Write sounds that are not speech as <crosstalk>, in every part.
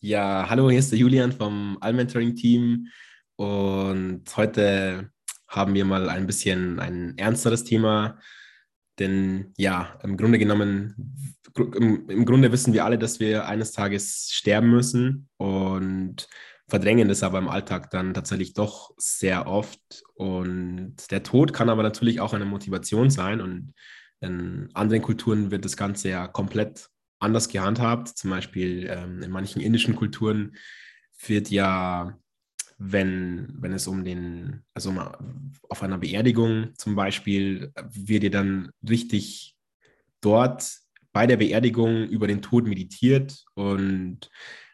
Ja, hallo, hier ist der Julian vom Allmentoring-Team. Und heute haben wir mal ein bisschen ein ernsteres Thema, denn ja, im Grunde genommen, im, im Grunde wissen wir alle, dass wir eines Tages sterben müssen und verdrängen das aber im Alltag dann tatsächlich doch sehr oft. Und der Tod kann aber natürlich auch eine Motivation sein und in anderen Kulturen wird das Ganze ja komplett anders gehandhabt. Zum Beispiel ähm, in manchen indischen Kulturen wird ja, wenn, wenn es um den, also auf einer Beerdigung zum Beispiel, wird ja dann richtig dort bei der Beerdigung über den Tod meditiert und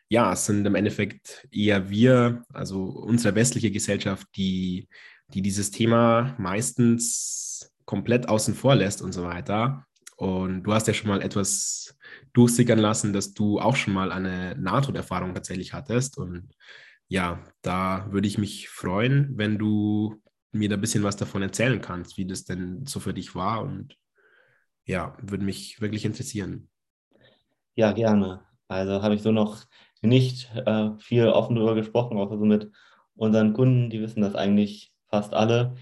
ja, es sind im Endeffekt eher wir, also unsere westliche Gesellschaft, die, die dieses Thema meistens komplett außen vor lässt und so weiter. Und du hast ja schon mal etwas durchsickern lassen, dass du auch schon mal eine Nahtoderfahrung tatsächlich hattest. Und ja, da würde ich mich freuen, wenn du mir da ein bisschen was davon erzählen kannst, wie das denn so für dich war. Und ja, würde mich wirklich interessieren. Ja, gerne. Also habe ich so noch nicht äh, viel offen darüber gesprochen, außer so mit unseren Kunden, die wissen das eigentlich fast alle.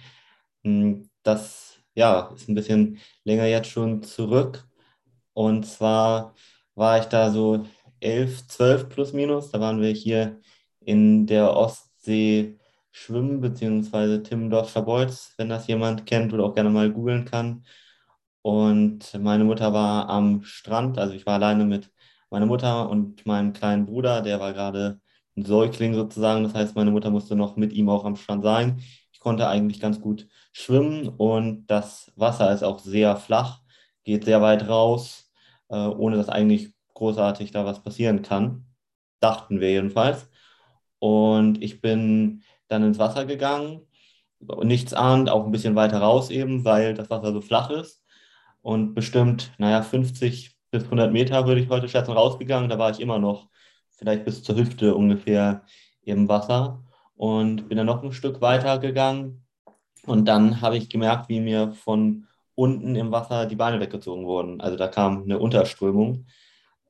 Hm, das ja, ist ein bisschen länger jetzt schon zurück. Und zwar war ich da so 11, 12 plus minus. Da waren wir hier in der Ostsee schwimmen, beziehungsweise Timmendorf Schabolz, wenn das jemand kennt oder auch gerne mal googeln kann. Und meine Mutter war am Strand, also ich war alleine mit meiner Mutter und meinem kleinen Bruder, der war gerade ein Säugling sozusagen. Das heißt, meine Mutter musste noch mit ihm auch am Strand sein. Ich konnte eigentlich ganz gut schwimmen und das Wasser ist auch sehr flach, geht sehr weit raus, ohne dass eigentlich großartig da was passieren kann. Dachten wir jedenfalls. Und ich bin dann ins Wasser gegangen, nichts ahnt, auch ein bisschen weiter raus eben, weil das Wasser so flach ist. Und bestimmt, naja, 50 bis 100 Meter würde ich heute schätzen, rausgegangen. Da war ich immer noch vielleicht bis zur Hüfte ungefähr im Wasser und bin dann noch ein Stück weiter gegangen und dann habe ich gemerkt, wie mir von unten im Wasser die Beine weggezogen wurden. Also da kam eine Unterströmung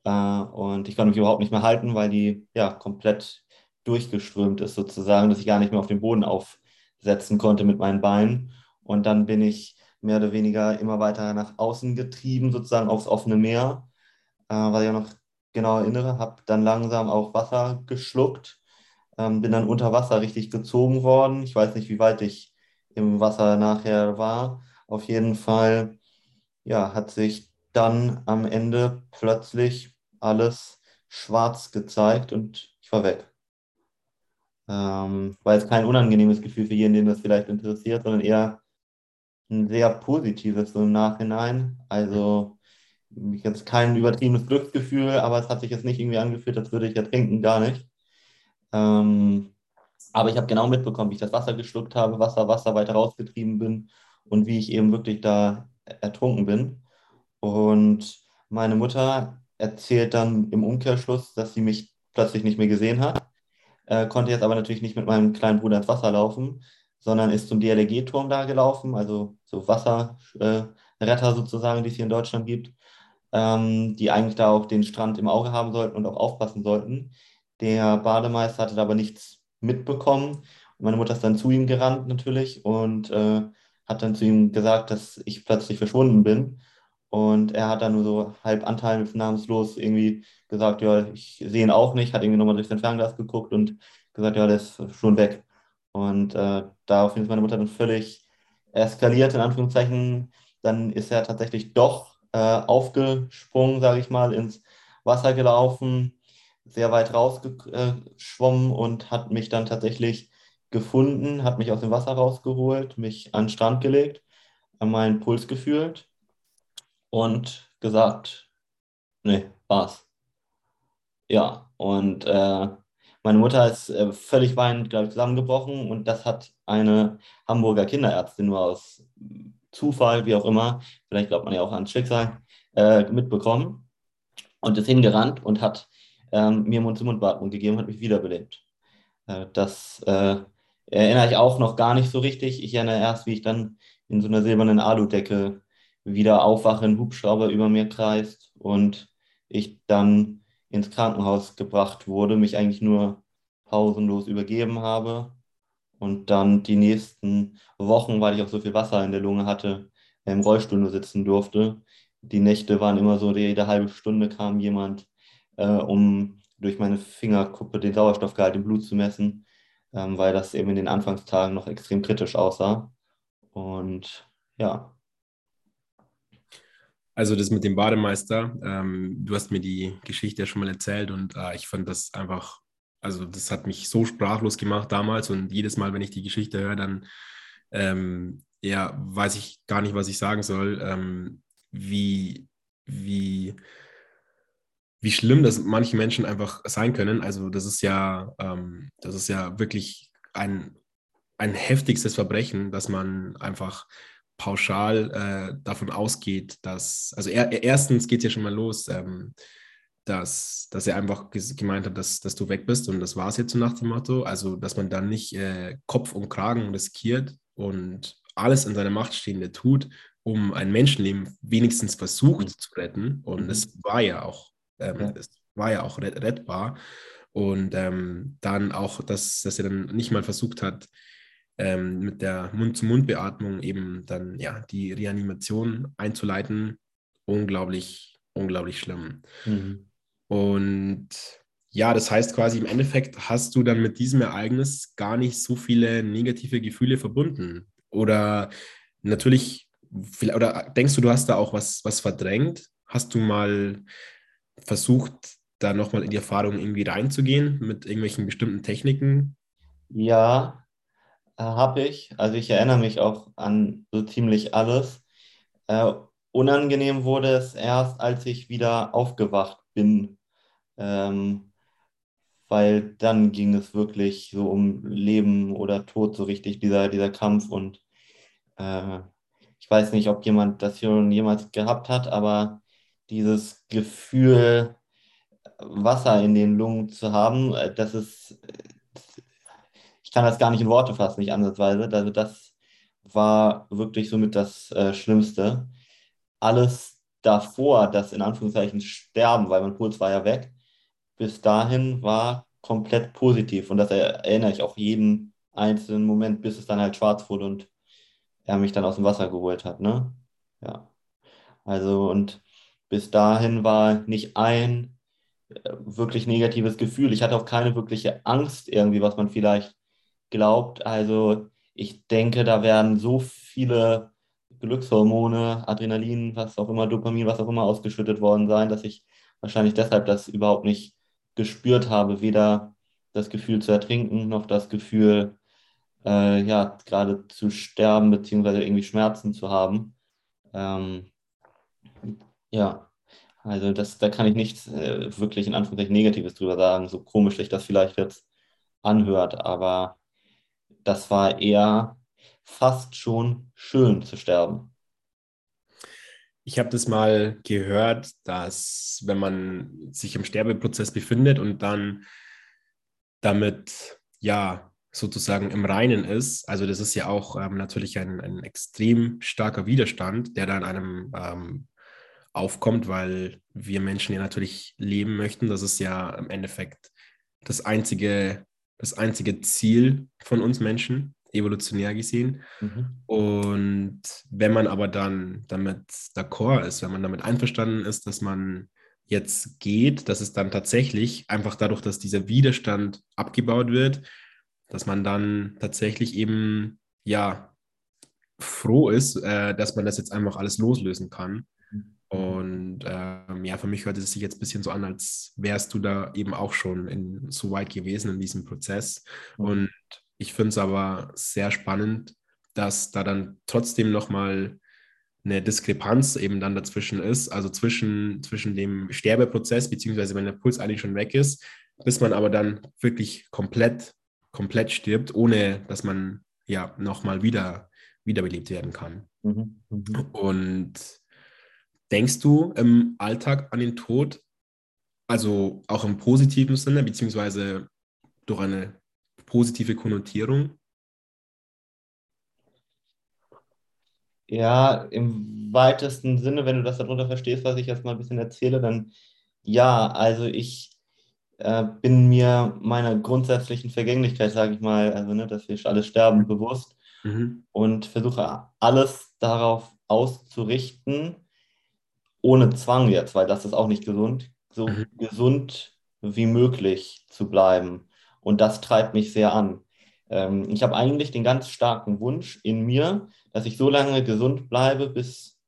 äh, und ich konnte mich überhaupt nicht mehr halten, weil die ja komplett durchgeströmt ist sozusagen, dass ich gar nicht mehr auf den Boden aufsetzen konnte mit meinen Beinen. Und dann bin ich mehr oder weniger immer weiter nach außen getrieben, sozusagen aufs offene Meer, äh, weil ich auch noch genau erinnere, habe dann langsam auch Wasser geschluckt, ähm, bin dann unter Wasser richtig gezogen worden. Ich weiß nicht, wie weit ich im Wasser nachher war. Auf jeden Fall ja, hat sich dann am Ende plötzlich alles schwarz gezeigt und ich war weg. Ähm, war jetzt kein unangenehmes Gefühl für jeden, den das vielleicht interessiert, sondern eher ein sehr positives so im Nachhinein. Also jetzt kein übertriebenes Glücksgefühl, aber es hat sich jetzt nicht irgendwie angefühlt, als würde ich ertrinken, gar nicht. Ähm, aber ich habe genau mitbekommen, wie ich das Wasser geschluckt habe, Wasser, Wasser weiter rausgetrieben bin und wie ich eben wirklich da ertrunken bin. Und meine Mutter erzählt dann im Umkehrschluss, dass sie mich plötzlich nicht mehr gesehen hat, äh, konnte jetzt aber natürlich nicht mit meinem kleinen Bruder ins Wasser laufen, sondern ist zum DLRG-Turm da gelaufen, also so Wasserretter äh, sozusagen, die es hier in Deutschland gibt, ähm, die eigentlich da auch den Strand im Auge haben sollten und auch aufpassen sollten. Der Bademeister hatte da aber nichts mitbekommen. Meine Mutter ist dann zu ihm gerannt natürlich und äh, hat dann zu ihm gesagt, dass ich plötzlich verschwunden bin. Und er hat dann nur so halb anteilnahmslos irgendwie gesagt, ja, ich sehe ihn auch nicht, hat irgendwie nochmal durch sein Fernglas geguckt und gesagt, ja, der ist schon weg. Und äh, daraufhin ist meine Mutter dann völlig eskaliert, in Anführungszeichen. Dann ist er tatsächlich doch äh, aufgesprungen, sage ich mal, ins Wasser gelaufen, sehr weit rausgeschwommen und hat mich dann tatsächlich gefunden, hat mich aus dem Wasser rausgeholt, mich an den Strand gelegt, an meinen Puls gefühlt und gesagt, nee, war's. Ja, und äh, meine Mutter ist äh, völlig weinend, glaube ich, zusammengebrochen und das hat eine Hamburger Kinderärztin nur aus Zufall, wie auch immer, vielleicht glaubt man ja auch ans Schicksal, äh, mitbekommen und ist hingerannt und hat ähm, mir Mund-zu-Mund-Beatmung gegeben hat, mich wiederbelebt. Äh, das äh, erinnere ich auch noch gar nicht so richtig. Ich erinnere erst, wie ich dann in so einer silbernen Aludecke wieder aufwache, ein Hubschrauber über mir kreist und ich dann ins Krankenhaus gebracht wurde, mich eigentlich nur pausenlos übergeben habe und dann die nächsten Wochen, weil ich auch so viel Wasser in der Lunge hatte, im Rollstuhl nur sitzen durfte. Die Nächte waren immer so, jede halbe Stunde kam jemand, äh, um durch meine Fingerkuppe den Sauerstoffgehalt im Blut zu messen, ähm, weil das eben in den Anfangstagen noch extrem kritisch aussah. Und ja. Also das mit dem Bademeister, ähm, du hast mir die Geschichte ja schon mal erzählt und äh, ich fand das einfach, also das hat mich so sprachlos gemacht damals und jedes Mal, wenn ich die Geschichte höre, dann ähm, ja, weiß ich gar nicht, was ich sagen soll, ähm, wie, wie, wie schlimm das manche Menschen einfach sein können. Also das ist ja, ähm, das ist ja wirklich ein, ein heftigstes Verbrechen, dass man einfach pauschal äh, davon ausgeht, dass, also er, erstens geht es ja schon mal los, ähm, dass, dass er einfach gemeint hat, dass, dass du weg bist und das war es jetzt so nach dem Motto. Also, dass man dann nicht äh, Kopf und Kragen riskiert und alles in seiner Macht Stehende tut, um ein Menschenleben wenigstens versucht mhm. zu retten. Und mhm. es war ja auch, ähm, ja. es war ja auch rettbar. Und ähm, dann auch, dass, dass er dann nicht mal versucht hat, ähm, mit der Mund-zu-Mund-Beatmung eben dann ja die Reanimation einzuleiten. Unglaublich, unglaublich schlimm. Mhm. Und ja, das heißt quasi im Endeffekt hast du dann mit diesem Ereignis gar nicht so viele negative Gefühle verbunden. Oder natürlich, oder denkst du, du hast da auch was, was verdrängt? Hast du mal versucht, da nochmal in die Erfahrung irgendwie reinzugehen mit irgendwelchen bestimmten Techniken? Ja, äh, habe ich. Also ich erinnere mich auch an so ziemlich alles. Äh, unangenehm wurde es erst, als ich wieder aufgewacht bin. Ähm, weil dann ging es wirklich so um Leben oder Tod, so richtig dieser, dieser Kampf. Und äh, ich weiß nicht, ob jemand das schon jemals gehabt hat, aber dieses Gefühl, Wasser in den Lungen zu haben, äh, das ist, ich kann das gar nicht in Worte fassen, nicht ansatzweise. Also das war wirklich somit das äh, Schlimmste. Alles davor, das in Anführungszeichen Sterben, weil mein Puls war ja weg, bis dahin war komplett positiv. Und das erinnere ich auch jeden einzelnen Moment, bis es dann halt schwarz wurde und er mich dann aus dem Wasser geholt hat. Ne? Ja. Also und bis dahin war nicht ein äh, wirklich negatives Gefühl. Ich hatte auch keine wirkliche Angst irgendwie, was man vielleicht glaubt. Also ich denke, da werden so viele Glückshormone, Adrenalin, was auch immer, Dopamin, was auch immer ausgeschüttet worden sein, dass ich wahrscheinlich deshalb das überhaupt nicht gespürt habe, weder das Gefühl zu ertrinken, noch das Gefühl, äh, ja, gerade zu sterben, beziehungsweise irgendwie Schmerzen zu haben. Ähm, ja, also das, da kann ich nichts äh, wirklich in Anführungszeichen Negatives drüber sagen, so komisch sich das vielleicht jetzt anhört, aber das war eher fast schon schön zu sterben. Ich habe das mal gehört, dass wenn man sich im Sterbeprozess befindet und dann damit ja sozusagen im Reinen ist, also das ist ja auch ähm, natürlich ein, ein extrem starker Widerstand, der da in einem ähm, aufkommt, weil wir Menschen ja natürlich leben möchten. Das ist ja im Endeffekt das einzige, das einzige Ziel von uns Menschen evolutionär gesehen. Mhm. Und wenn man aber dann damit d'accord ist, wenn man damit einverstanden ist, dass man jetzt geht, dass es dann tatsächlich einfach dadurch, dass dieser Widerstand abgebaut wird, dass man dann tatsächlich eben ja froh ist, äh, dass man das jetzt einfach alles loslösen kann. Mhm. Und ähm, ja, für mich hört es sich jetzt ein bisschen so an, als wärst du da eben auch schon in, so weit gewesen in diesem Prozess. Mhm. Und ich finde es aber sehr spannend, dass da dann trotzdem nochmal eine Diskrepanz eben dann dazwischen ist, also zwischen, zwischen dem Sterbeprozess, beziehungsweise wenn der Puls eigentlich schon weg ist, bis man aber dann wirklich komplett, komplett stirbt, ohne dass man ja nochmal wieder wiederbelebt werden kann. Mhm. Mhm. Und denkst du im Alltag an den Tod, also auch im positiven Sinne, beziehungsweise durch eine positive Konnotierung? Ja, im weitesten Sinne, wenn du das darunter verstehst, was ich jetzt mal ein bisschen erzähle, dann Ja, also ich äh, bin mir meiner grundsätzlichen Vergänglichkeit, sage ich mal, also ne, dass wir alle sterben, bewusst mhm. und versuche alles darauf auszurichten, ohne Zwang jetzt, weil das ist auch nicht gesund, so mhm. gesund wie möglich zu bleiben. Und das treibt mich sehr an. Ähm, ich habe eigentlich den ganz starken Wunsch in mir, dass ich so lange gesund bleibe, bis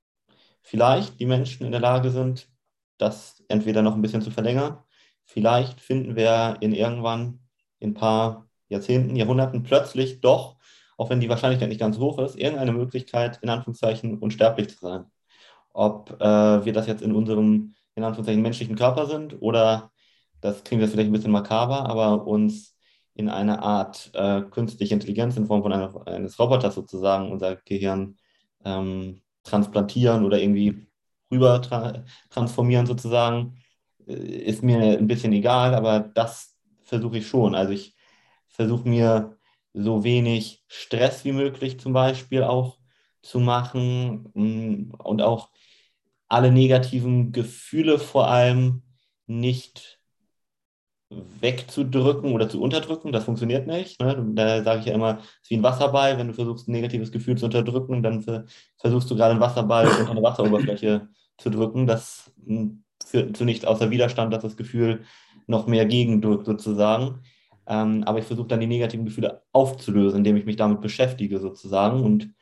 vielleicht die Menschen in der Lage sind, das entweder noch ein bisschen zu verlängern. Vielleicht finden wir in irgendwann in ein paar Jahrzehnten, Jahrhunderten plötzlich doch, auch wenn die Wahrscheinlichkeit nicht ganz hoch ist, irgendeine Möglichkeit, in Anführungszeichen unsterblich zu sein. Ob äh, wir das jetzt in unserem, in Anführungszeichen, menschlichen Körper sind oder, das klingt jetzt vielleicht ein bisschen makaber, aber uns in eine Art äh, künstliche Intelligenz in Form von einer, eines Roboters sozusagen unser Gehirn ähm, transplantieren oder irgendwie rüber tra transformieren sozusagen, äh, ist mir ein bisschen egal, aber das versuche ich schon. Also ich versuche mir so wenig Stress wie möglich zum Beispiel auch zu machen mm, und auch alle negativen Gefühle vor allem nicht wegzudrücken oder zu unterdrücken. Das funktioniert nicht. Ne? Da sage ich ja immer, es ist wie ein Wasserball. Wenn du versuchst, ein negatives Gefühl zu unterdrücken, dann versuchst du gerade einen Wasserball unter eine Wasseroberfläche zu drücken. Das hm, führt zu nichts außer Widerstand, dass das Gefühl noch mehr gegendrückt sozusagen. Ähm, aber ich versuche dann die negativen Gefühle aufzulösen, indem ich mich damit beschäftige sozusagen. Und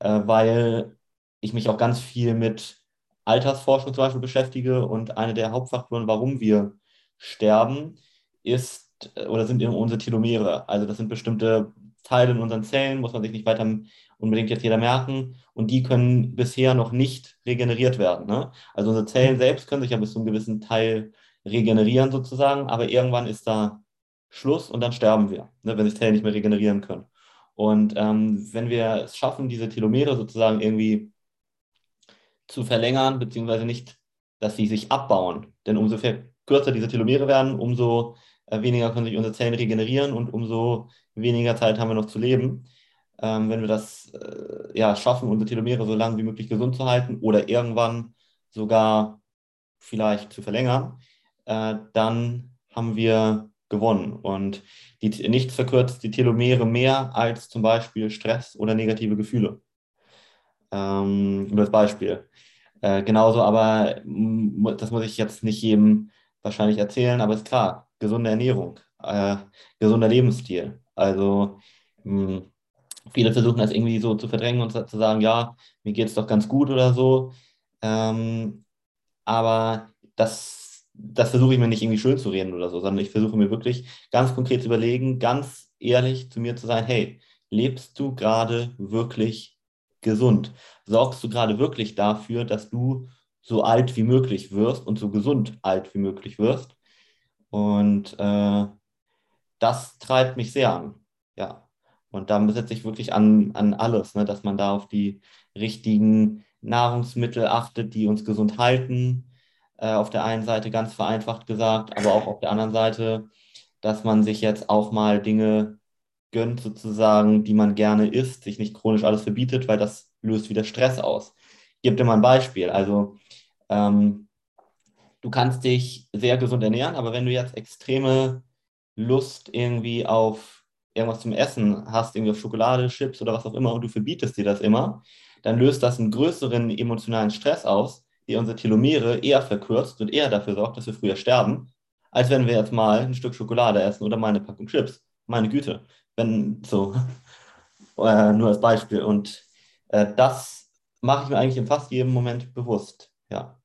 äh, weil ich mich auch ganz viel mit Altersforschung zum Beispiel beschäftige und eine der Hauptfaktoren, warum wir sterben, ist äh, oder sind unsere Telomere. Also das sind bestimmte Teile in unseren Zellen, muss man sich nicht weiter unbedingt jetzt jeder merken. Und die können bisher noch nicht regeneriert werden. Ne? Also unsere Zellen selbst können sich ja bis zu einem gewissen Teil regenerieren sozusagen, aber irgendwann ist da Schluss und dann sterben wir, ne, wenn sich Zellen nicht mehr regenerieren können. Und ähm, wenn wir es schaffen, diese Telomere sozusagen irgendwie zu verlängern, beziehungsweise nicht, dass sie sich abbauen, denn umso kürzer diese Telomere werden, umso äh, weniger können sich unsere Zellen regenerieren und umso weniger Zeit haben wir noch zu leben. Ähm, wenn wir das äh, ja, schaffen, unsere Telomere so lange wie möglich gesund zu halten oder irgendwann sogar vielleicht zu verlängern, äh, dann haben wir gewonnen. Und die, nichts verkürzt die Telomere mehr als zum Beispiel Stress oder negative Gefühle. Ähm, nur als Beispiel. Äh, genauso aber, das muss ich jetzt nicht jedem wahrscheinlich erzählen, aber ist klar, gesunde Ernährung, äh, gesunder Lebensstil. Also mh, viele versuchen das irgendwie so zu verdrängen und zu sagen, ja, mir geht es doch ganz gut oder so. Ähm, aber das, das versuche ich mir nicht irgendwie schön zu reden oder so, sondern ich versuche mir wirklich ganz konkret zu überlegen, ganz ehrlich zu mir zu sein, hey, lebst du gerade wirklich gesund? Sorgst du gerade wirklich dafür, dass du so alt wie möglich wirst und so gesund alt wie möglich wirst? Und äh, das treibt mich sehr an. Ja. Und da setze ich wirklich an, an alles, ne, dass man da auf die richtigen Nahrungsmittel achtet, die uns gesund halten. Äh, auf der einen Seite ganz vereinfacht gesagt, aber auch auf der anderen Seite, dass man sich jetzt auch mal Dinge gönnt, sozusagen, die man gerne isst, sich nicht chronisch alles verbietet, weil das löst wieder Stress aus. Ich gebe dir mal ein Beispiel. Also, ähm, du kannst dich sehr gesund ernähren, aber wenn du jetzt extreme Lust irgendwie auf irgendwas zum Essen hast, irgendwie auf Schokolade, Chips oder was auch immer und du verbietest dir das immer, dann löst das einen größeren emotionalen Stress aus, der unsere Telomere eher verkürzt und eher dafür sorgt, dass wir früher sterben, als wenn wir jetzt mal ein Stück Schokolade essen oder mal eine Packung Chips. Meine Güte, wenn so, <laughs> äh, nur als Beispiel. Und äh, das mache ich mir eigentlich in fast jedem Moment bewusst. Ja.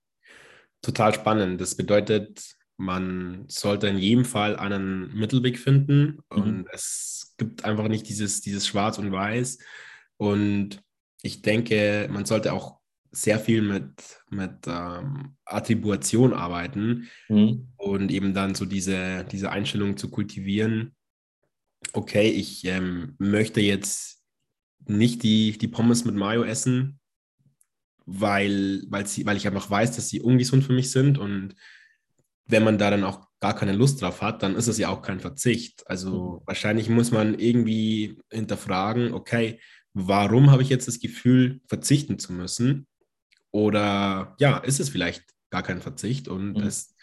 Total spannend. Das bedeutet, man sollte in jedem Fall einen Mittelweg finden mhm. und es gibt einfach nicht dieses, dieses Schwarz und Weiß. Und ich denke, man sollte auch sehr viel mit, mit ähm, Attribution arbeiten mhm. und eben dann so diese, diese Einstellung zu kultivieren. Okay, ich ähm, möchte jetzt nicht die, die Pommes mit Mayo essen, weil, weil, sie, weil ich einfach weiß, dass sie ungesund für mich sind und wenn man da dann auch gar keine Lust drauf hat, dann ist es ja auch kein Verzicht. Also mhm. wahrscheinlich muss man irgendwie hinterfragen, okay, warum habe ich jetzt das Gefühl, verzichten zu müssen? Oder ja, ist es vielleicht gar kein Verzicht und mhm. es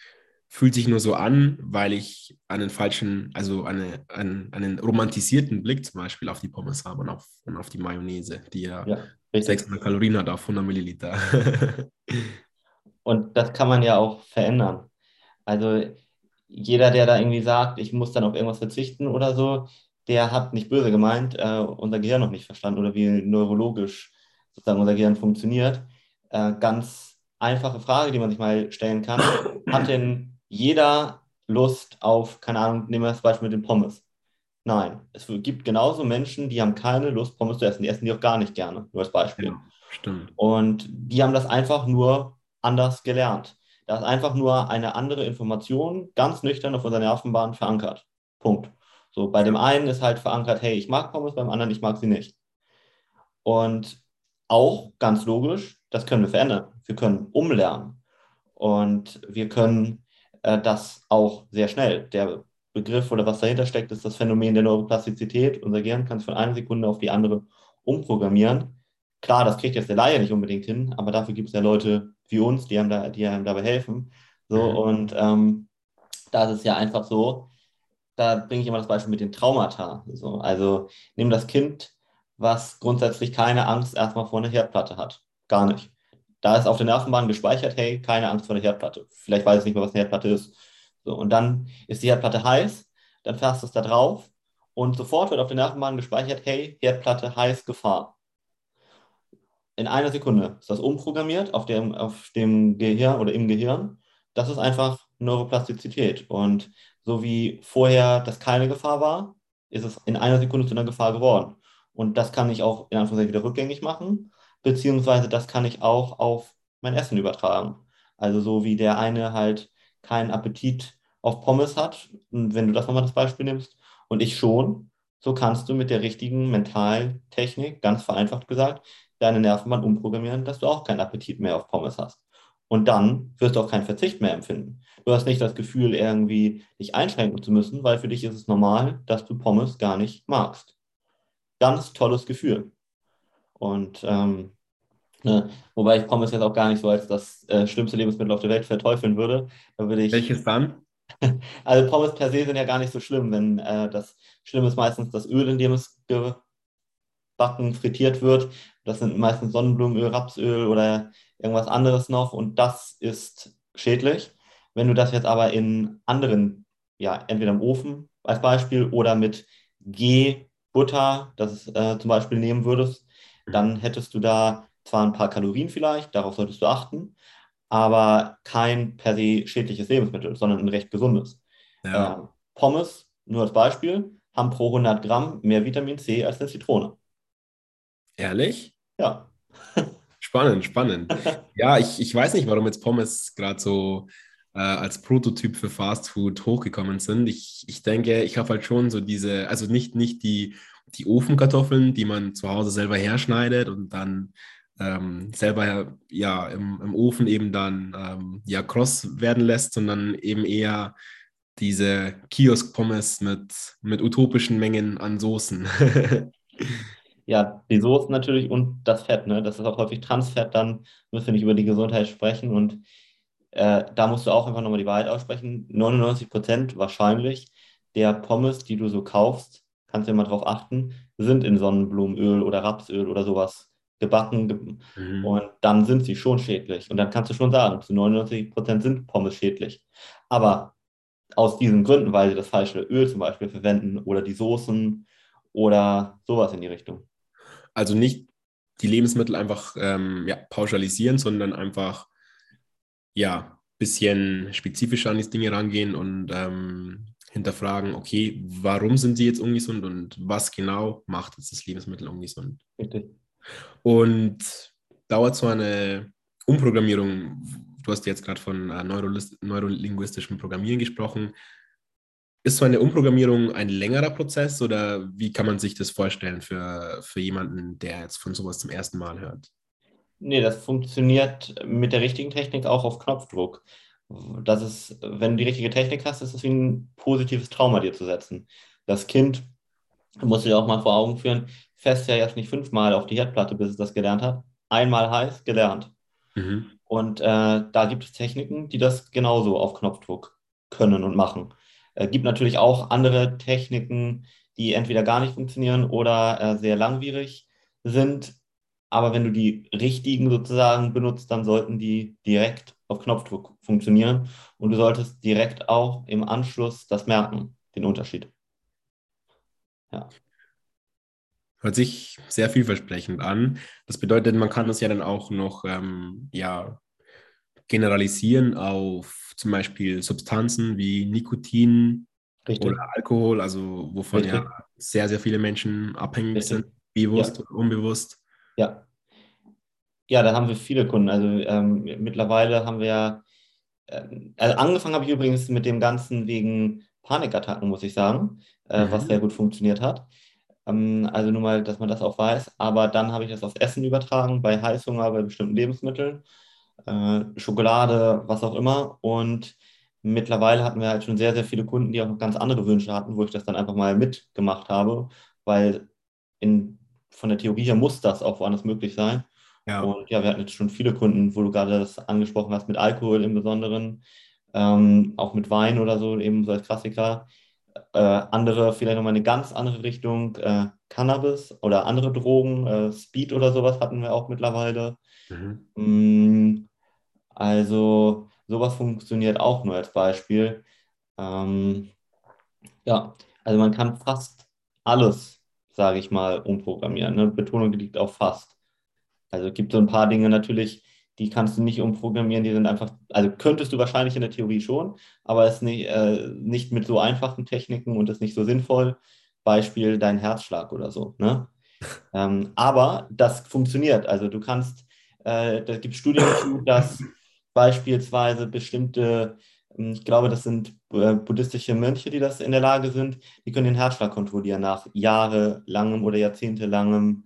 fühlt sich nur so an, weil ich einen falschen, also eine, einen, einen romantisierten Blick zum Beispiel auf die Pommes habe und auf, und auf die Mayonnaise, die ja, ja 600 Kalorien hat auf 100 Milliliter. und das kann man ja auch verändern. Also jeder, der da irgendwie sagt, ich muss dann auf irgendwas verzichten oder so, der hat nicht böse gemeint, äh, unser Gehirn noch nicht verstanden oder wie neurologisch sozusagen unser Gehirn funktioniert. Äh, ganz einfache Frage, die man sich mal stellen kann. Hat denn jeder Lust auf, keine Ahnung, nehmen wir das Beispiel mit den Pommes. Nein, es gibt genauso Menschen, die haben keine Lust, Pommes zu essen. Die essen die auch gar nicht gerne, nur als Beispiel. Ja, stimmt. Und die haben das einfach nur anders gelernt. Da ist einfach nur eine andere Information ganz nüchtern auf unserer Nervenbahn verankert. Punkt. So, bei dem einen ist halt verankert, hey, ich mag Pommes, beim anderen, ich mag sie nicht. Und auch ganz logisch, das können wir verändern. Wir können umlernen. Und wir können äh, das auch sehr schnell. Der Begriff oder was dahinter steckt, ist das Phänomen der Neuroplastizität. Unser Gehirn kann es von einer Sekunde auf die andere umprogrammieren. Klar, das kriegt jetzt der Laie nicht unbedingt hin, aber dafür gibt es ja Leute wie uns, die einem, da, die einem dabei helfen. So, mhm. und ähm, da ist es ja einfach so, da bringe ich immer das Beispiel mit den Traumata. So, also nimm das Kind, was grundsätzlich keine Angst erstmal vor einer Herdplatte hat. Gar nicht. Da ist auf der Nervenbahn gespeichert, hey, keine Angst vor der Herdplatte. Vielleicht weiß ich nicht mehr, was eine Herdplatte ist. So, und dann ist die Herdplatte heiß, dann fährst du es da drauf und sofort wird auf der Nervenbahn gespeichert, hey, Herdplatte heiß, Gefahr. In einer Sekunde ist das umprogrammiert auf dem, auf dem Gehirn oder im Gehirn. Das ist einfach Neuroplastizität. Und so wie vorher das keine Gefahr war, ist es in einer Sekunde zu einer Gefahr geworden. Und das kann ich auch in Anführungszeichen wieder rückgängig machen beziehungsweise das kann ich auch auf mein Essen übertragen. Also so wie der eine halt keinen Appetit auf Pommes hat, wenn du das nochmal das Beispiel nimmst, und ich schon, so kannst du mit der richtigen Mentaltechnik, ganz vereinfacht gesagt, deine Nervenbahn umprogrammieren, dass du auch keinen Appetit mehr auf Pommes hast. Und dann wirst du auch keinen Verzicht mehr empfinden. Du hast nicht das Gefühl, irgendwie dich einschränken zu müssen, weil für dich ist es normal, dass du Pommes gar nicht magst. Ganz tolles Gefühl. Und ähm, ne, wobei ich Pommes jetzt auch gar nicht so als das äh, schlimmste Lebensmittel auf der Welt verteufeln würde. Da würde ich, Welches dann? <laughs> Also Pommes per se sind ja gar nicht so schlimm, wenn äh, das Schlimme ist meistens das Öl, in dem es gebacken, frittiert wird. Das sind meistens Sonnenblumenöl, Rapsöl oder irgendwas anderes noch und das ist schädlich. Wenn du das jetzt aber in anderen, ja, entweder im Ofen als Beispiel oder mit G-Butter, das äh, zum Beispiel nehmen würdest, dann hättest du da zwar ein paar Kalorien vielleicht, darauf solltest du achten, aber kein per se schädliches Lebensmittel, sondern ein recht gesundes. Ja. Ähm, Pommes, nur als Beispiel, haben pro 100 Gramm mehr Vitamin C als eine Zitrone. Ehrlich? Ja. <laughs> Spannend, spannend. Ja, ich, ich weiß nicht, warum jetzt Pommes gerade so äh, als Prototyp für Fast Food hochgekommen sind. Ich, ich denke, ich habe halt schon so diese, also nicht, nicht die die Ofenkartoffeln, die man zu Hause selber herschneidet und dann ähm, selber ja im, im, Ofen eben dann ähm, ja kross werden lässt, sondern eben eher diese Kiosk-Pommes mit, mit utopischen Mengen an Soßen. <laughs> ja, die Soßen natürlich und das Fett, ne? Das ist auch häufig Transfett, dann müssen wir nicht über die Gesundheit sprechen und äh, da musst du auch einfach nochmal die Wahrheit aussprechen. 99 Prozent wahrscheinlich der Pommes, die du so kaufst, kannst du immer darauf achten, sind in Sonnenblumenöl oder Rapsöl oder sowas gebacken mhm. und dann sind sie schon schädlich. Und dann kannst du schon sagen, zu 99 Prozent sind Pommes schädlich. Aber aus diesen Gründen, weil sie das falsche Öl zum Beispiel verwenden oder die Soßen oder sowas in die Richtung. Also nicht die Lebensmittel einfach ähm, ja, pauschalisieren, sondern einfach ja bisschen spezifischer an die Dinge rangehen und ähm, hinterfragen, okay, warum sind sie jetzt ungesund und was genau macht jetzt das Lebensmittel ungesund? Richtig. Und dauert so eine Umprogrammierung, du hast jetzt gerade von äh, neurolinguistischem Programmieren gesprochen, ist so eine Umprogrammierung ein längerer Prozess oder wie kann man sich das vorstellen für, für jemanden, der jetzt von sowas zum ersten Mal hört? Nee, das funktioniert mit der richtigen Technik auch auf Knopfdruck das ist, wenn du die richtige Technik hast, ist es wie ein positives Trauma dir zu setzen. Das Kind, musst du dir auch mal vor Augen führen, fässt ja jetzt nicht fünfmal auf die Herdplatte, bis es das gelernt hat. Einmal heiß, gelernt. Mhm. Und äh, da gibt es Techniken, die das genauso auf Knopfdruck können und machen. Es äh, gibt natürlich auch andere Techniken, die entweder gar nicht funktionieren oder äh, sehr langwierig sind. Aber wenn du die richtigen sozusagen benutzt, dann sollten die direkt auf Knopfdruck funktionieren und du solltest direkt auch im Anschluss das merken, den Unterschied. Ja. Hört sich sehr vielversprechend an. Das bedeutet, man kann das ja dann auch noch ähm, ja, generalisieren auf zum Beispiel Substanzen wie Nikotin Richtig. oder Alkohol, also wovon Richtig. ja sehr, sehr viele Menschen abhängig Richtig. sind, bewusst ja. oder unbewusst. Ja. Ja, da haben wir viele Kunden. Also ähm, mittlerweile haben wir, äh, also angefangen habe ich übrigens mit dem Ganzen wegen Panikattacken, muss ich sagen, äh, mhm. was sehr gut funktioniert hat. Ähm, also nur mal, dass man das auch weiß. Aber dann habe ich das aufs Essen übertragen, bei Heißhunger, bei bestimmten Lebensmitteln, äh, Schokolade, was auch immer. Und mittlerweile hatten wir halt schon sehr, sehr viele Kunden, die auch noch ganz andere Wünsche hatten, wo ich das dann einfach mal mitgemacht habe, weil in, von der Theorie her muss das auch woanders möglich sein. Ja. Und ja, wir hatten jetzt schon viele Kunden, wo du gerade das angesprochen hast, mit Alkohol im Besonderen, ähm, auch mit Wein oder so, eben so als Klassiker. Äh, andere, vielleicht nochmal eine ganz andere Richtung, äh, Cannabis oder andere Drogen, äh, Speed oder sowas hatten wir auch mittlerweile. Mhm. Mm, also sowas funktioniert auch nur als Beispiel. Ähm, ja, also man kann fast alles, sage ich mal, umprogrammieren. Ne? Betonung liegt auf fast. Also es gibt so ein paar Dinge natürlich, die kannst du nicht umprogrammieren, die sind einfach, also könntest du wahrscheinlich in der Theorie schon, aber es ist nicht, äh, nicht mit so einfachen Techniken und ist nicht so sinnvoll. Beispiel dein Herzschlag oder so. Ne? <laughs> ähm, aber das funktioniert. Also du kannst, äh, da gibt es Studien dazu, dass beispielsweise bestimmte, ähm, ich glaube, das sind äh, buddhistische Mönche, die das in der Lage sind, die können den Herzschlag kontrollieren nach jahrelangem oder jahrzehntelangem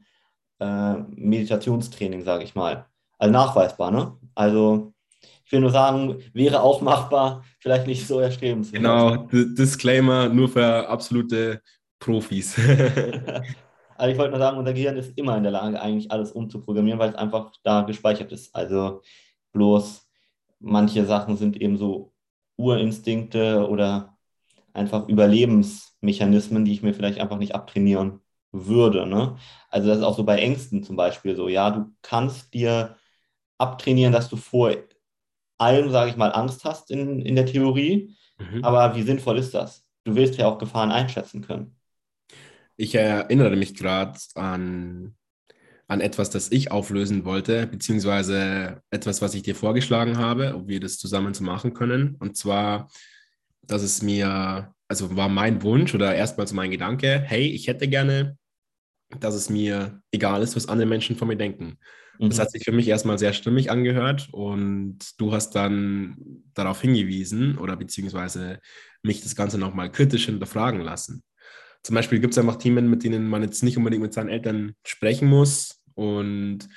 äh, Meditationstraining, sage ich mal also nachweisbar. Ne? Also ich will nur sagen, wäre auch machbar, vielleicht nicht so erstrebenswert. Genau, Disclaimer nur für absolute Profis. <laughs> also ich wollte nur sagen, unser Gehirn ist immer in der Lage, eigentlich alles umzuprogrammieren, weil es einfach da gespeichert ist. Also bloß manche Sachen sind eben so Urinstinkte oder einfach Überlebensmechanismen, die ich mir vielleicht einfach nicht abtrainieren würde. Ne? Also das ist auch so bei Ängsten zum Beispiel so, ja, du kannst dir abtrainieren, dass du vor allem, sage ich mal, Angst hast in, in der Theorie. Mhm. Aber wie sinnvoll ist das? Du willst ja auch Gefahren einschätzen können. Ich erinnere mich gerade an, an etwas, das ich auflösen wollte, beziehungsweise etwas, was ich dir vorgeschlagen habe, ob wir das zusammen zu machen können. Und zwar, dass es mir, also war mein Wunsch oder erstmals mein Gedanke, hey, ich hätte gerne, dass es mir egal ist, was andere Menschen von mir denken. Das mhm. hat sich für mich erstmal sehr stimmig angehört und du hast dann darauf hingewiesen oder beziehungsweise mich das Ganze nochmal kritisch hinterfragen lassen. Zum Beispiel gibt es einfach Themen, mit denen man jetzt nicht unbedingt mit seinen Eltern sprechen muss und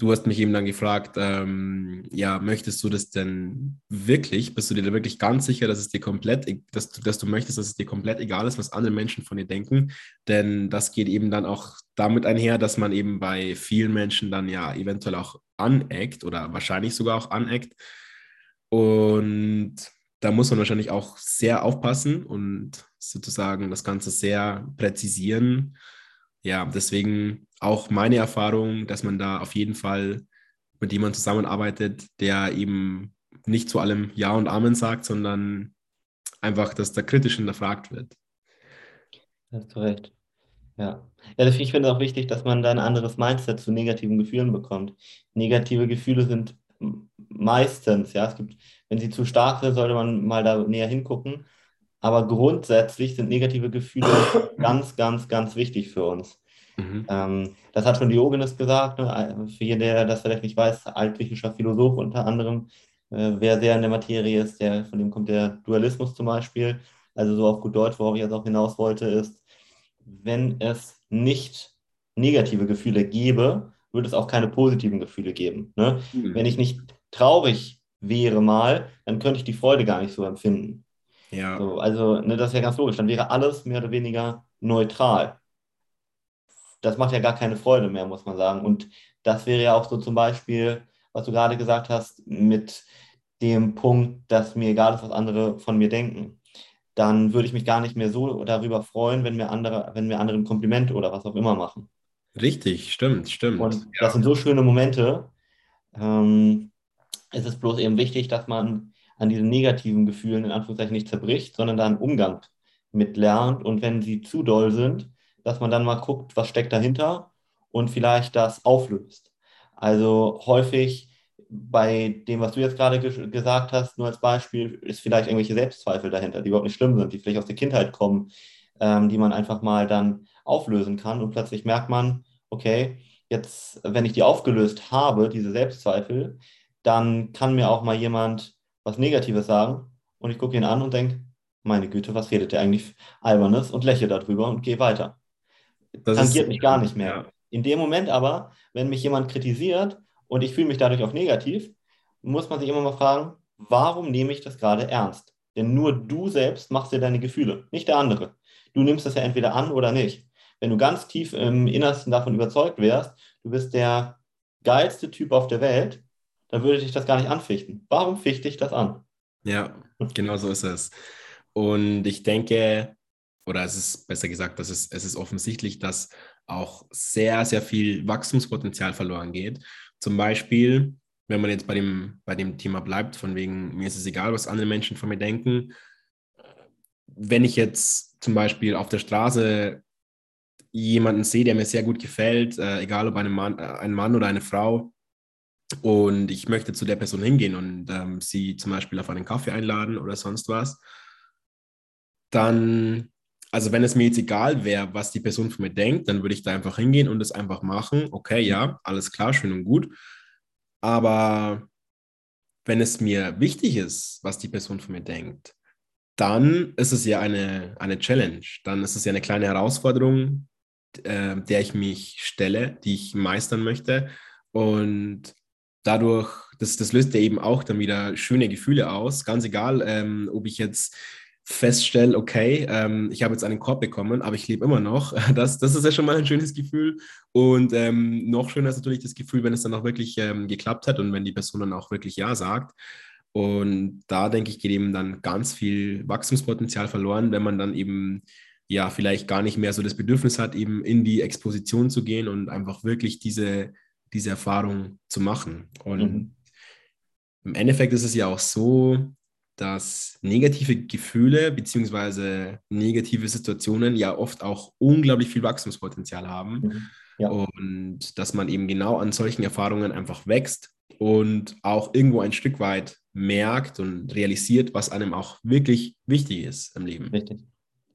du hast mich eben dann gefragt, ähm, ja, möchtest du das denn wirklich? Bist du dir da wirklich ganz sicher, dass es dir komplett, e-, dass dass du möchtest, dass es dir komplett egal ist, was andere Menschen von dir denken? Denn das geht eben dann auch damit einher, dass man eben bei vielen Menschen dann ja eventuell auch aneckt oder wahrscheinlich sogar auch aneckt. Und da muss man wahrscheinlich auch sehr aufpassen und sozusagen das Ganze sehr präzisieren ja, deswegen auch meine Erfahrung, dass man da auf jeden Fall mit jemandem zusammenarbeitet, der eben nicht zu allem Ja und Amen sagt, sondern einfach, dass da kritisch hinterfragt wird. Das ist korrekt. Ja. ja, ich finde es auch wichtig, dass man da ein anderes Mindset zu negativen Gefühlen bekommt. Negative Gefühle sind meistens, ja, es gibt, wenn sie zu stark sind, sollte man mal da näher hingucken. Aber grundsätzlich sind negative Gefühle <coughs> ganz, ganz, ganz wichtig für uns. Mhm. Ähm, das hat schon Diogenes gesagt, ne? für jeden, der das vielleicht nicht weiß, altgriechischer Philosoph unter anderem, äh, wer sehr in der Materie ist, der, von dem kommt der Dualismus zum Beispiel. Also so auf gut Deutsch, worauf ich jetzt auch hinaus wollte, ist, wenn es nicht negative Gefühle gäbe, würde es auch keine positiven Gefühle geben. Ne? Mhm. Wenn ich nicht traurig wäre mal, dann könnte ich die Freude gar nicht so empfinden. Ja. So, also, ne, das ist ja ganz logisch. Dann wäre alles mehr oder weniger neutral. Das macht ja gar keine Freude mehr, muss man sagen. Und das wäre ja auch so zum Beispiel, was du gerade gesagt hast, mit dem Punkt, dass mir egal ist, was andere von mir denken. Dann würde ich mich gar nicht mehr so darüber freuen, wenn mir andere, wenn mir andere ein Kompliment oder was auch immer machen. Richtig, stimmt, stimmt. Und das ja. sind so schöne Momente. Ähm, es ist bloß eben wichtig, dass man an diesen negativen Gefühlen in Anführungszeichen nicht zerbricht, sondern da einen Umgang mit lernt. Und wenn sie zu doll sind, dass man dann mal guckt, was steckt dahinter und vielleicht das auflöst. Also häufig bei dem, was du jetzt gerade ge gesagt hast, nur als Beispiel, ist vielleicht irgendwelche Selbstzweifel dahinter, die überhaupt nicht schlimm sind, die vielleicht aus der Kindheit kommen, ähm, die man einfach mal dann auflösen kann und plötzlich merkt man, okay, jetzt, wenn ich die aufgelöst habe, diese Selbstzweifel, dann kann mir auch mal jemand was Negatives sagen und ich gucke ihn an und denke, meine Güte, was redet der eigentlich Albernes und lächle darüber und gehe weiter. Das tangiert mich gar nicht mehr. Ja. In dem Moment aber, wenn mich jemand kritisiert und ich fühle mich dadurch auch negativ, muss man sich immer mal fragen, warum nehme ich das gerade ernst? Denn nur du selbst machst dir deine Gefühle, nicht der andere. Du nimmst das ja entweder an oder nicht. Wenn du ganz tief im Innersten davon überzeugt wärst, du bist der geilste Typ auf der Welt, dann würde dich das gar nicht anfichten. Warum fichte ich das an? Ja, genau so ist es. Und ich denke, oder es ist besser gesagt, dass es, es ist offensichtlich, dass auch sehr, sehr viel Wachstumspotenzial verloren geht. Zum Beispiel, wenn man jetzt bei dem, bei dem Thema bleibt, von wegen, mir ist es egal, was andere Menschen von mir denken. Wenn ich jetzt zum Beispiel auf der Straße jemanden sehe, der mir sehr gut gefällt, äh, egal ob eine Mann, äh, ein Mann oder eine Frau, und ich möchte zu der Person hingehen und ähm, sie zum Beispiel auf einen Kaffee einladen oder sonst was, dann, also wenn es mir jetzt egal wäre, was die Person von mir denkt, dann würde ich da einfach hingehen und es einfach machen. Okay, ja, alles klar, schön und gut. Aber wenn es mir wichtig ist, was die Person von mir denkt, dann ist es ja eine, eine Challenge. Dann ist es ja eine kleine Herausforderung, äh, der ich mich stelle, die ich meistern möchte. Und dadurch, das, das löst ja eben auch dann wieder schöne Gefühle aus. Ganz egal, ähm, ob ich jetzt feststelle, okay, ähm, ich habe jetzt einen Korb bekommen, aber ich lebe immer noch. <laughs> Das, das ist ja schon mal ein schönes Gefühl. Und ähm, noch schöner ist natürlich das Gefühl, wenn es dann auch wirklich ähm, geklappt hat und wenn die Person dann auch wirklich Ja sagt. Und da denke ich, geht eben dann ganz viel Wachstumspotenzial verloren, wenn man dann eben ja vielleicht gar nicht mehr so das Bedürfnis hat, eben in die Exposition zu gehen und einfach wirklich diese diese Erfahrung zu machen. Und mhm. im Endeffekt ist es ja auch so, dass negative Gefühle bzw. negative Situationen ja oft auch unglaublich viel Wachstumspotenzial haben. Mhm. Ja. Und dass man eben genau an solchen Erfahrungen einfach wächst und auch irgendwo ein Stück weit merkt und realisiert, was einem auch wirklich wichtig ist im Leben. Richtig.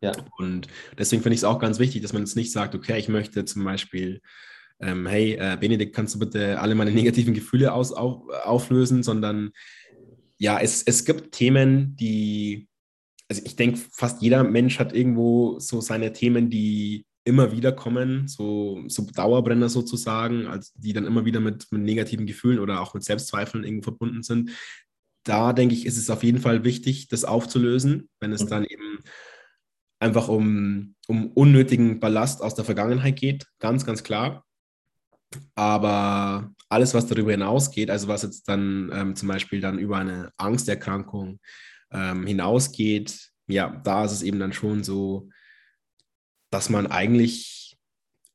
Ja. Und deswegen finde ich es auch ganz wichtig, dass man jetzt nicht sagt, okay, ich möchte zum Beispiel ähm, hey, äh, Benedikt, kannst du bitte alle meine <laughs> negativen Gefühle aus, auf, auflösen, sondern ja, es, es gibt Themen, die, also ich denke, fast jeder Mensch hat irgendwo so seine Themen, die immer wieder kommen, so, so Dauerbrenner sozusagen, als die dann immer wieder mit, mit negativen Gefühlen oder auch mit Selbstzweifeln irgendwo verbunden sind. Da denke ich, ist es auf jeden Fall wichtig, das aufzulösen, wenn es mhm. dann eben einfach um, um unnötigen Ballast aus der Vergangenheit geht, ganz, ganz klar. Aber alles, was darüber hinausgeht, also was jetzt dann ähm, zum Beispiel dann über eine Angsterkrankung ähm, hinausgeht, ja, da ist es eben dann schon so, dass man eigentlich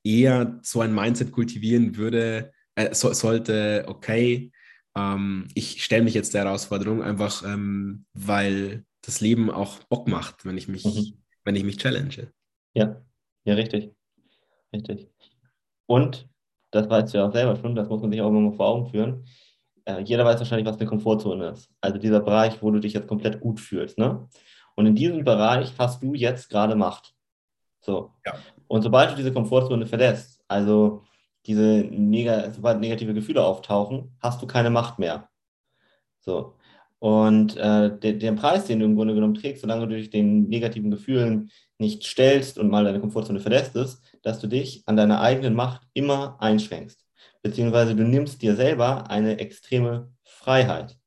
eher so ein Mindset kultivieren würde, äh, so, sollte, okay, ähm, ich stelle mich jetzt der Herausforderung einfach, ähm, weil das Leben auch Bock macht, wenn ich mich, mhm. wenn ich mich challenge. Ja, ja, richtig. Richtig. Und das weißt du ja auch selber schon, das muss man sich auch immer mal vor Augen führen. Äh, jeder weiß wahrscheinlich, was eine Komfortzone ist. Also dieser Bereich, wo du dich jetzt komplett gut fühlst. Ne? Und in diesem Bereich hast du jetzt gerade Macht. So. Ja. Und sobald du diese Komfortzone verlässt, also diese neg sobald negative Gefühle auftauchen, hast du keine Macht mehr. So. Und äh, der, der Preis, den du im Grunde genommen trägst, solange du dich den negativen Gefühlen nicht stellst und mal deine Komfortzone verlässt, ist, dass du dich an deiner eigenen Macht immer einschränkst. Beziehungsweise du nimmst dir selber eine extreme Freiheit.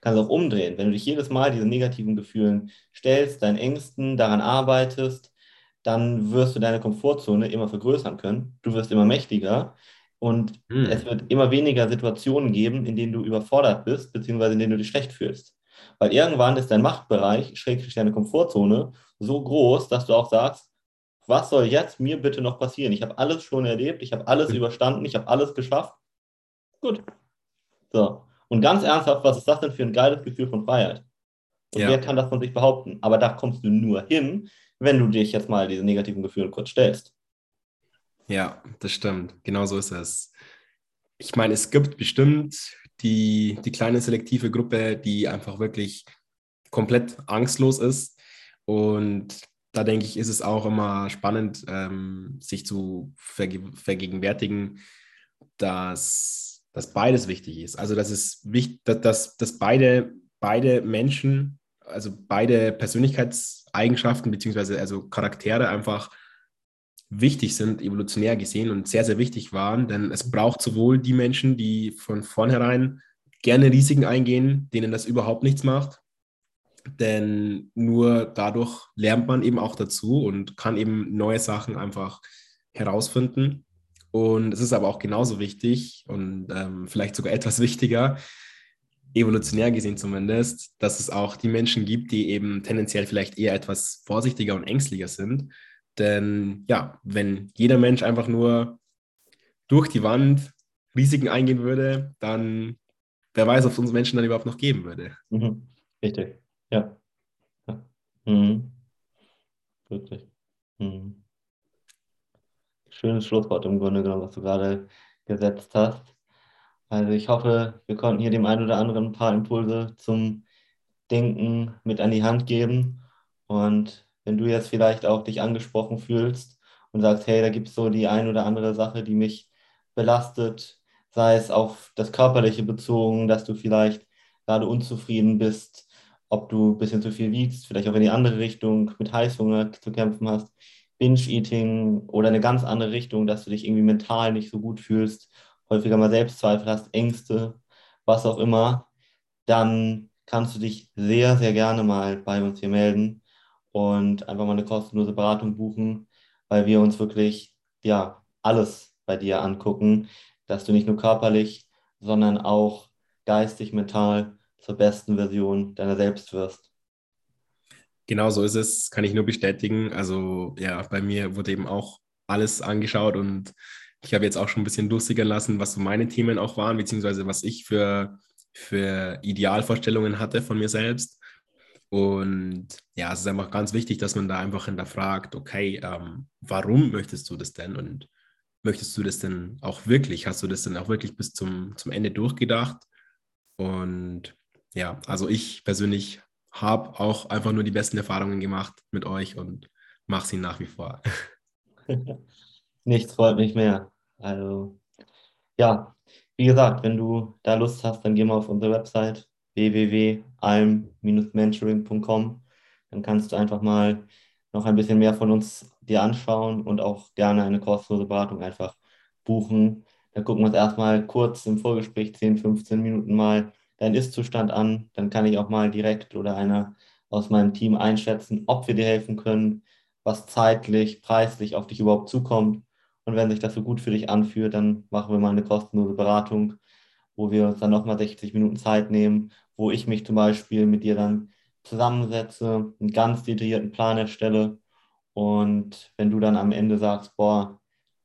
Kannst auch umdrehen, wenn du dich jedes Mal diesen negativen Gefühlen stellst, deinen Ängsten daran arbeitest, dann wirst du deine Komfortzone immer vergrößern können. Du wirst immer mächtiger, Und hm. es wird immer weniger Situationen geben, in denen du überfordert bist, beziehungsweise in denen du dich schlecht fühlst. Weil irgendwann ist dein Machtbereich, schrägstrich deine Komfortzone, so groß, dass du auch sagst, was soll jetzt mir bitte noch passieren? Ich habe alles schon erlebt, ich habe alles hm. überstanden, ich habe alles geschafft. Gut. So. Und ganz ernsthaft, was ist das denn für ein geiles Gefühl von Freiheit? Und ja. wer kann das von sich behaupten? Aber da kommst du nur hin, wenn du dich jetzt mal diese negativen Gefühle kurz stellst. Ja, das stimmt. Genau so ist es. Ich meine, es gibt bestimmt die, die kleine selektive Gruppe, die einfach wirklich komplett angstlos ist. Und da denke ich, ist es auch immer spannend, ähm, sich zu verge vergegenwärtigen, dass, dass beides wichtig ist. Also, dass es wichtig, dass, dass beide, beide Menschen, also beide Persönlichkeitseigenschaften beziehungsweise also Charaktere einfach wichtig sind, evolutionär gesehen und sehr, sehr wichtig waren, denn es braucht sowohl die Menschen, die von vornherein gerne Risiken eingehen, denen das überhaupt nichts macht, denn nur dadurch lernt man eben auch dazu und kann eben neue Sachen einfach herausfinden. Und es ist aber auch genauso wichtig und ähm, vielleicht sogar etwas wichtiger, evolutionär gesehen zumindest, dass es auch die Menschen gibt, die eben tendenziell vielleicht eher etwas vorsichtiger und ängstlicher sind denn ja, wenn jeder Mensch einfach nur durch die Wand Risiken eingehen würde, dann wer weiß, ob es uns Menschen dann überhaupt noch geben würde. Mhm. Richtig, ja. ja. Mhm. Wirklich. Mhm. Schönes Schlusswort im Grunde genommen, was du gerade gesetzt hast. Also ich hoffe, wir konnten hier dem einen oder anderen ein paar Impulse zum Denken mit an die Hand geben. Und wenn du jetzt vielleicht auch dich angesprochen fühlst und sagst, hey, da gibt es so die ein oder andere Sache, die mich belastet, sei es auf das Körperliche bezogen, dass du vielleicht gerade unzufrieden bist, ob du ein bisschen zu viel wiegst, vielleicht auch in die andere Richtung mit Heißhunger zu kämpfen hast, Binge-Eating oder eine ganz andere Richtung, dass du dich irgendwie mental nicht so gut fühlst, häufiger mal Selbstzweifel hast, Ängste, was auch immer, dann kannst du dich sehr, sehr gerne mal bei uns hier melden und einfach mal eine kostenlose Beratung buchen, weil wir uns wirklich ja alles bei dir angucken, dass du nicht nur körperlich, sondern auch geistig, mental zur besten Version deiner selbst wirst. Genau so ist es, kann ich nur bestätigen. Also ja, bei mir wurde eben auch alles angeschaut und ich habe jetzt auch schon ein bisschen durchsickern lassen, was so meine Themen auch waren, beziehungsweise was ich für, für Idealvorstellungen hatte von mir selbst. Und ja, es ist einfach ganz wichtig, dass man da einfach hinterfragt, okay, ähm, warum möchtest du das denn? Und möchtest du das denn auch wirklich? Hast du das denn auch wirklich bis zum, zum Ende durchgedacht? Und ja, also ich persönlich habe auch einfach nur die besten Erfahrungen gemacht mit euch und mache sie nach wie vor. <laughs> Nichts freut mich mehr. Also ja, wie gesagt, wenn du da Lust hast, dann geh mal auf unsere Website www.alm-mentoring.com. Dann kannst du einfach mal noch ein bisschen mehr von uns dir anschauen und auch gerne eine kostenlose Beratung einfach buchen. Dann gucken wir uns erstmal kurz im Vorgespräch 10, 15 Minuten mal deinen Ist-Zustand an. Dann kann ich auch mal direkt oder einer aus meinem Team einschätzen, ob wir dir helfen können, was zeitlich, preislich auf dich überhaupt zukommt. Und wenn sich das so gut für dich anfühlt, dann machen wir mal eine kostenlose Beratung, wo wir uns dann nochmal 60 Minuten Zeit nehmen wo ich mich zum Beispiel mit dir dann zusammensetze, einen ganz detaillierten Plan erstelle und wenn du dann am Ende sagst, boah,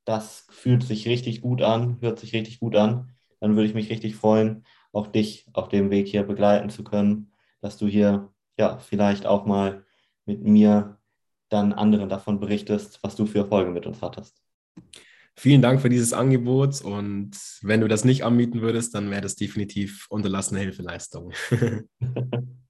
das fühlt sich richtig gut an, hört sich richtig gut an, dann würde ich mich richtig freuen, auch dich auf dem Weg hier begleiten zu können, dass du hier ja vielleicht auch mal mit mir dann anderen davon berichtest, was du für Erfolge mit uns hattest. Vielen Dank für dieses Angebot und wenn du das nicht anbieten würdest, dann wäre das definitiv unterlassene Hilfeleistung. <laughs>